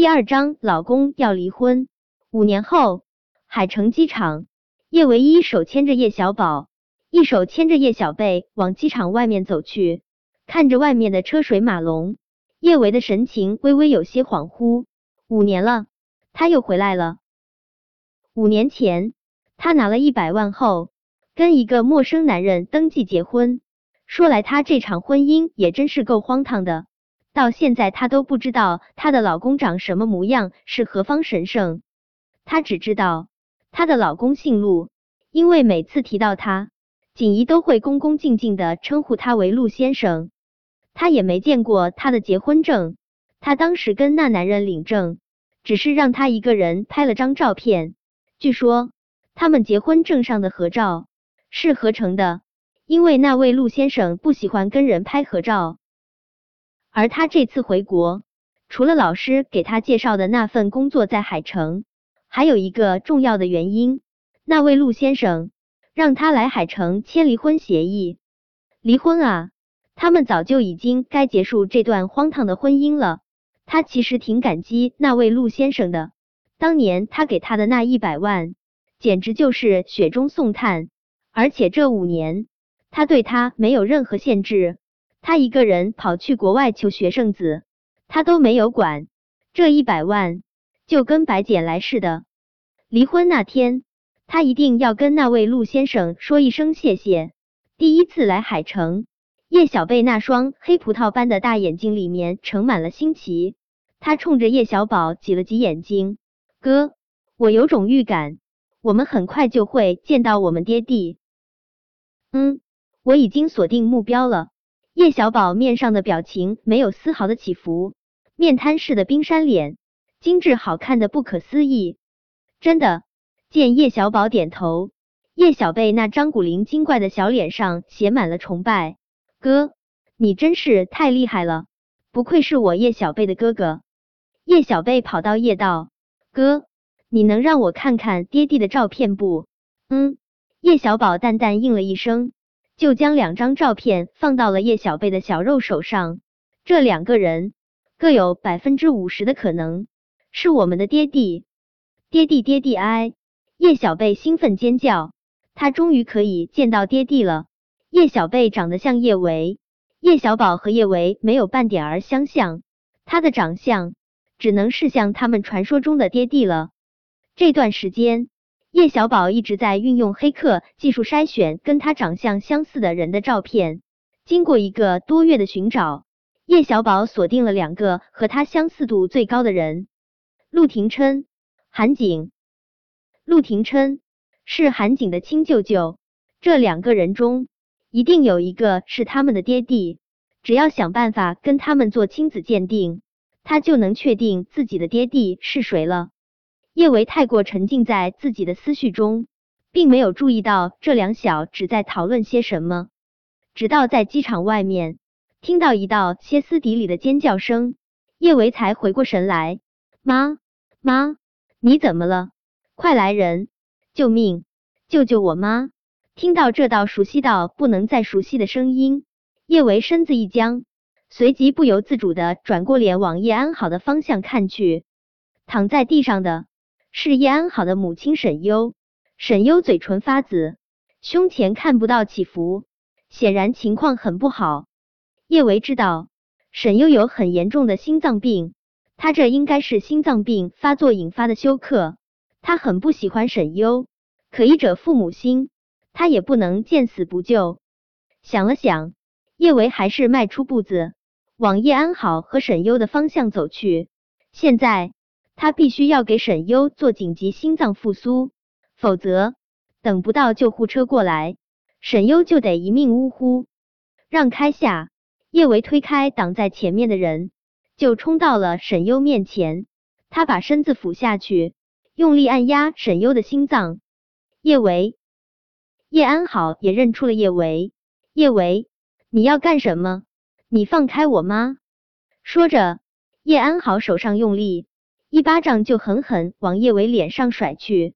第二章，老公要离婚。五年后，海城机场，叶唯一手牵着叶小宝，一手牵着叶小贝往机场外面走去。看着外面的车水马龙，叶维的神情微微有些恍惚。五年了，他又回来了。五年前，他拿了一百万后，跟一个陌生男人登记结婚。说来，他这场婚姻也真是够荒唐的。到现在，她都不知道她的老公长什么模样，是何方神圣。她只知道她的老公姓陆，因为每次提到他，锦怡都会恭恭敬敬的称呼他为陆先生。她也没见过他的结婚证，她当时跟那男人领证，只是让他一个人拍了张照片。据说他们结婚证上的合照是合成的，因为那位陆先生不喜欢跟人拍合照。而他这次回国，除了老师给他介绍的那份工作在海城，还有一个重要的原因。那位陆先生让他来海城签离婚协议。离婚啊，他们早就已经该结束这段荒唐的婚姻了。他其实挺感激那位陆先生的，当年他给他的那一百万，简直就是雪中送炭。而且这五年，他对他没有任何限制。他一个人跑去国外求学生子，他都没有管。这一百万就跟白捡来似的。离婚那天，他一定要跟那位陆先生说一声谢谢。第一次来海城，叶小贝那双黑葡萄般的大眼睛里面盛满了新奇。他冲着叶小宝挤了挤眼睛：“哥，我有种预感，我们很快就会见到我们爹地。”嗯，我已经锁定目标了。叶小宝面上的表情没有丝毫的起伏，面瘫似的冰山脸，精致好看的不可思议。真的，见叶小宝点头，叶小贝那张古灵精怪的小脸上写满了崇拜。哥，你真是太厉害了，不愧是我叶小贝的哥哥。叶小贝跑到叶道，哥，你能让我看看爹地的照片不？嗯。叶小宝淡淡应了一声。就将两张照片放到了叶小贝的小肉手上，这两个人各有百分之五十的可能是我们的爹地，爹地爹地哎！叶小贝兴奋尖叫，他终于可以见到爹地了。叶小贝长得像叶维，叶小宝和叶维没有半点儿相像，他的长相只能是像他们传说中的爹地了。这段时间。叶小宝一直在运用黑客技术筛选跟他长相相似的人的照片。经过一个多月的寻找，叶小宝锁定了两个和他相似度最高的人：陆廷琛、韩景。陆廷琛是韩景的亲舅舅，这两个人中一定有一个是他们的爹地。只要想办法跟他们做亲子鉴定，他就能确定自己的爹地是谁了。叶维太过沉浸在自己的思绪中，并没有注意到这两小只在讨论些什么。直到在机场外面听到一道歇斯底里的尖叫声，叶维才回过神来：“妈妈，你怎么了？快来人！救命！救救我妈！”听到这道熟悉到不能再熟悉的声音，叶维身子一僵，随即不由自主的转过脸往叶安好的方向看去，躺在地上的。是叶安好的母亲沈优，沈优嘴唇发紫，胸前看不到起伏，显然情况很不好。叶维知道沈优有很严重的心脏病，他这应该是心脏病发作引发的休克。他很不喜欢沈优，可医者父母心，他也不能见死不救。想了想，叶维还是迈出步子，往叶安好和沈优的方向走去。现在。他必须要给沈优做紧急心脏复苏，否则等不到救护车过来，沈优就得一命呜呼。让开下，叶维推开挡在前面的人，就冲到了沈优面前。他把身子俯下去，用力按压沈优的心脏。叶维，叶安好也认出了叶维。叶维，你要干什么？你放开我妈！说着，叶安好手上用力。一巴掌就狠狠往叶伟脸上甩去，